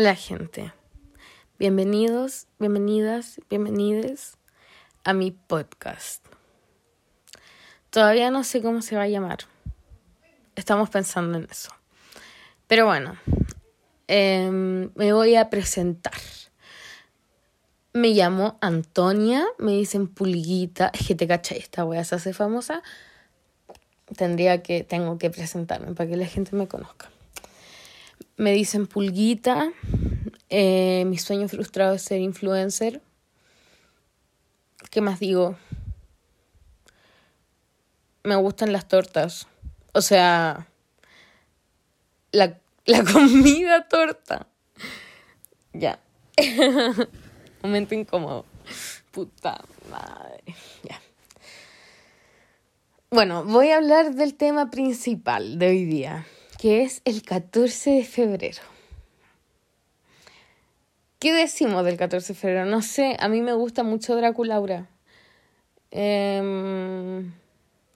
Hola gente, bienvenidos, bienvenidas, bienvenides a mi podcast. Todavía no sé cómo se va a llamar, estamos pensando en eso. Pero bueno, em, me voy a presentar. Me llamo Antonia, me dicen Pulguita, es que te cachai, esta wea se hace famosa. Tendría que, tengo que presentarme para que la gente me conozca. Me dicen Pulguita, eh, mi sueño frustrado es ser influencer. ¿Qué más digo? Me gustan las tortas. O sea, la, la comida torta. Ya. Momento incómodo. Puta madre. Ya. Bueno, voy a hablar del tema principal de hoy día, que es el 14 de febrero. ¿Qué decimos del 14 de febrero? No sé, a mí me gusta mucho Draculaura. Eh,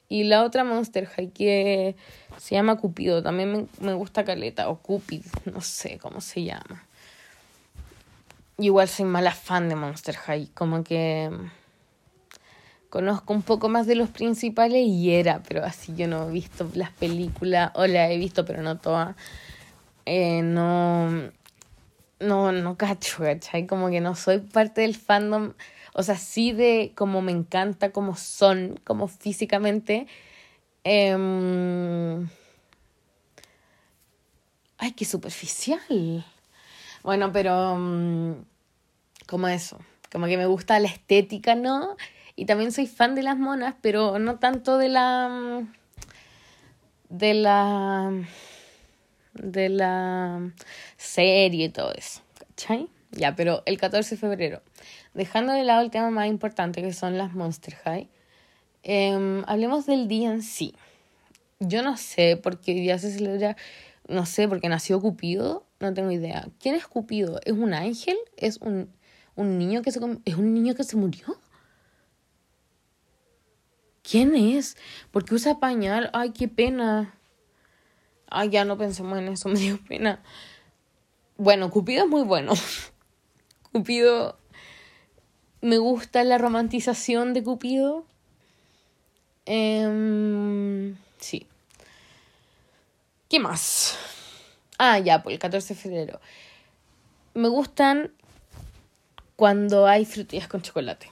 y la otra Monster High que se llama Cupido, también me, me gusta Caleta, o Cupid, no sé cómo se llama. Igual soy mala fan de Monster High, como que conozco un poco más de los principales y era, pero así yo no he visto las películas, o las he visto, pero no todas. Eh, no, no, no cacho, ¿cachai? Como que no soy parte del fandom, o sea, sí de como me encanta como son, como físicamente. Eh, ay, qué superficial. Bueno, pero um, como eso, como que me gusta la estética, ¿no? Y también soy fan de las monas, pero no tanto de la de la de la serie y todo eso, ¿cachai? Ya, pero el 14 de febrero, dejando de lado el tema más importante que son las Monster High, eh, hablemos del día en sí. Yo no sé por qué hoy día se celebra, no sé, porque nació Cupido, no tengo idea. ¿Quién es Cupido? ¿Es un ángel? ¿Es un, un niño que se es un niño que se murió? ¿Quién es? ¿Por qué usa pañal? Ay, qué pena. Ay, ya no pensemos en eso, me dio pena. Bueno, Cupido es muy bueno. Cupido. Me gusta la romantización de Cupido. Eh, sí. ¿Qué más? Ah, ya, por el 14 de febrero. Me gustan cuando hay frutillas con chocolate.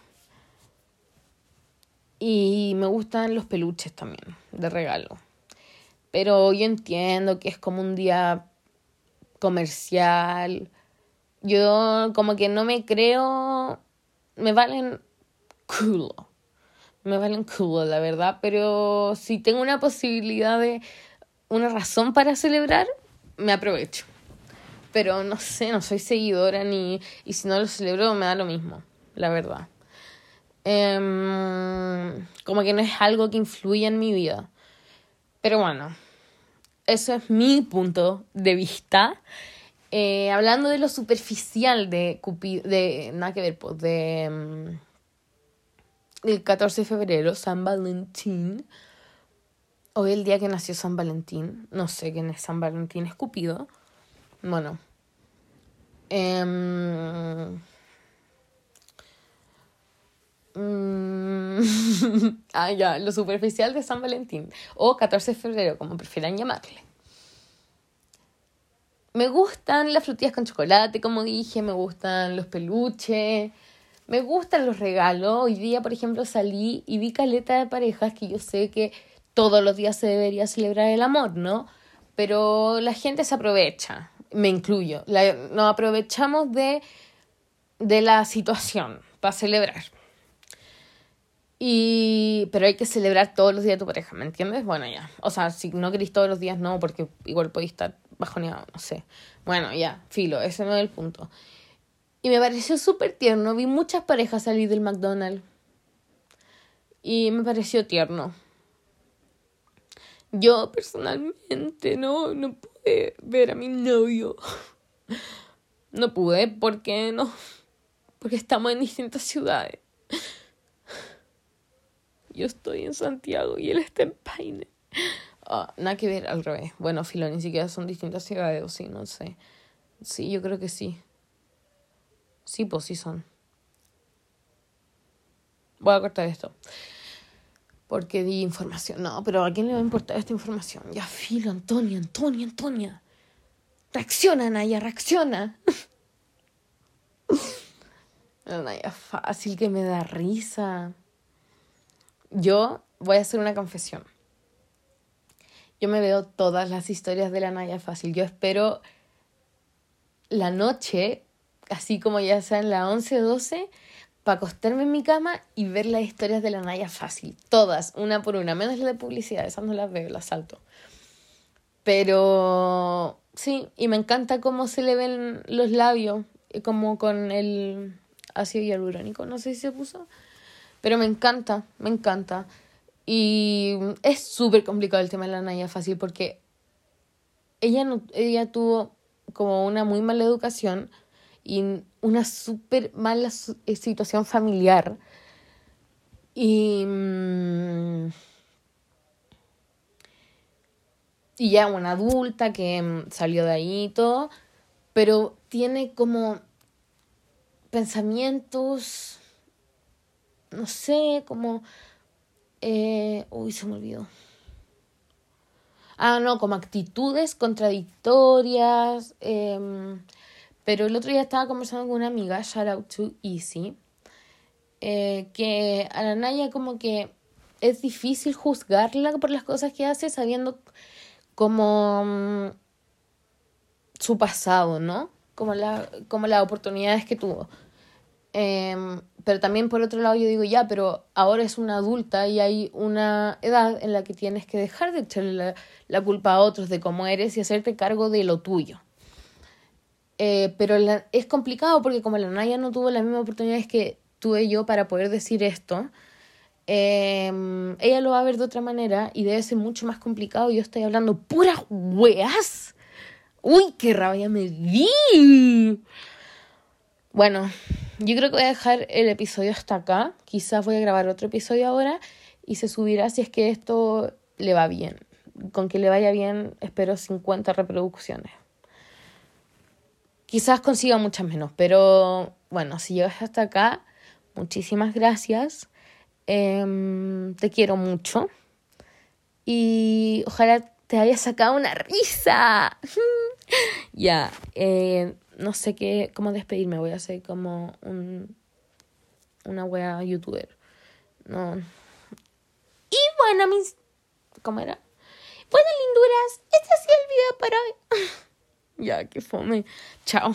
Y me gustan los peluches también, de regalo. Pero yo entiendo que es como un día comercial. Yo como que no me creo... Me valen culo. Me valen culo, la verdad. Pero si tengo una posibilidad de... Una razón para celebrar, me aprovecho. Pero no sé, no soy seguidora ni... Y si no lo celebro me da lo mismo, la verdad. Um, como que no es algo que influya en mi vida. Pero bueno, eso es mi punto de vista. Eh, hablando de lo superficial de Cupido, de nada que ver, pues de um, el 14 de febrero, San Valentín. Hoy el día que nació San Valentín. No sé quién es San Valentín, es Cupido. Bueno. Eh, ah, ya, lo superficial de San Valentín. O 14 de febrero, como prefieran llamarle. Me gustan las frutillas con chocolate, como dije, me gustan los peluches, me gustan los regalos. Hoy día, por ejemplo, salí y vi caleta de parejas que yo sé que todos los días se debería celebrar el amor, ¿no? Pero la gente se aprovecha, me incluyo. Nos aprovechamos de, de la situación para celebrar. Y, pero hay que celebrar todos los días tu pareja, ¿me entiendes? Bueno, ya. O sea, si no queréis todos los días, no, porque igual podéis estar bajoneado, no sé. Bueno, ya, filo, ese no es el punto. Y me pareció súper tierno. Vi muchas parejas salir del McDonald's. Y me pareció tierno. Yo personalmente no, no pude ver a mi novio. No pude porque no. Porque estamos en distintas ciudades. Yo estoy en Santiago y él está en Paine. Oh, nada que ver, al revés. Bueno, filo, ni siquiera son distintas ciudades, o sí, no sé. Sí, yo creo que sí. Sí, pues sí son. Voy a cortar esto. Porque di información. No, pero ¿a quién le va a importar esta información? Ya filo, Antonia, Antonia, Antonia. Reacciona, Naya, reacciona. Naya, fácil que me da risa. Yo voy a hacer una confesión. Yo me veo todas las historias de la Naya fácil. Yo espero la noche, así como ya sean las 11 o 12, para acostarme en mi cama y ver las historias de la Naya fácil. Todas, una por una, menos la de publicidad, esas no las veo, las salto. Pero sí, y me encanta cómo se le ven los labios, como con el ácido hialurónico, no sé si se puso. Pero me encanta, me encanta. Y es súper complicado el tema de la Naya fácil porque ella, no, ella tuvo como una muy mala educación y una súper mala eh, situación familiar. Y, mm, y ya una adulta que mm, salió de ahí y todo, pero tiene como pensamientos, no sé, como eh, uy, se me olvidó. Ah, no, como actitudes contradictorias. Em, pero el otro día estaba conversando con una amiga, shout out to Easy, eh, que a la Naya como que es difícil juzgarla por las cosas que hace sabiendo como mm, su pasado, ¿no? Como, la, como las oportunidades que tuvo. Eh, pero también por otro lado yo digo, ya, pero ahora es una adulta y hay una edad en la que tienes que dejar de echarle la, culpa a otros de cómo eres y hacerte cargo de lo tuyo. Eh, pero es complicado porque como la Naya no tuvo las mismas oportunidades que tuve yo para poder decir esto, em, ella lo va a ver de otra manera y debe ser mucho más complicado. Yo estoy hablando puras weas. Uy, qué rabia me di. Bueno, yo creo que voy a dejar el episodio hasta acá. Quizás voy a grabar otro episodio ahora y se subirá si es que esto le va bien. Con que le vaya bien, espero 50 reproducciones. Quizás consiga muchas menos, pero bueno, si llegas hasta acá, muchísimas gracias. Em, te quiero mucho. Y ojalá te haya sacado una risa. ya. Eh, no sé qué, cómo despedirme, voy a hacer como un, una wea youtuber. No. Y bueno, mis... ¿Cómo era? Bueno, linduras, este ha sido el video para hoy. ya, qué fome. Chao.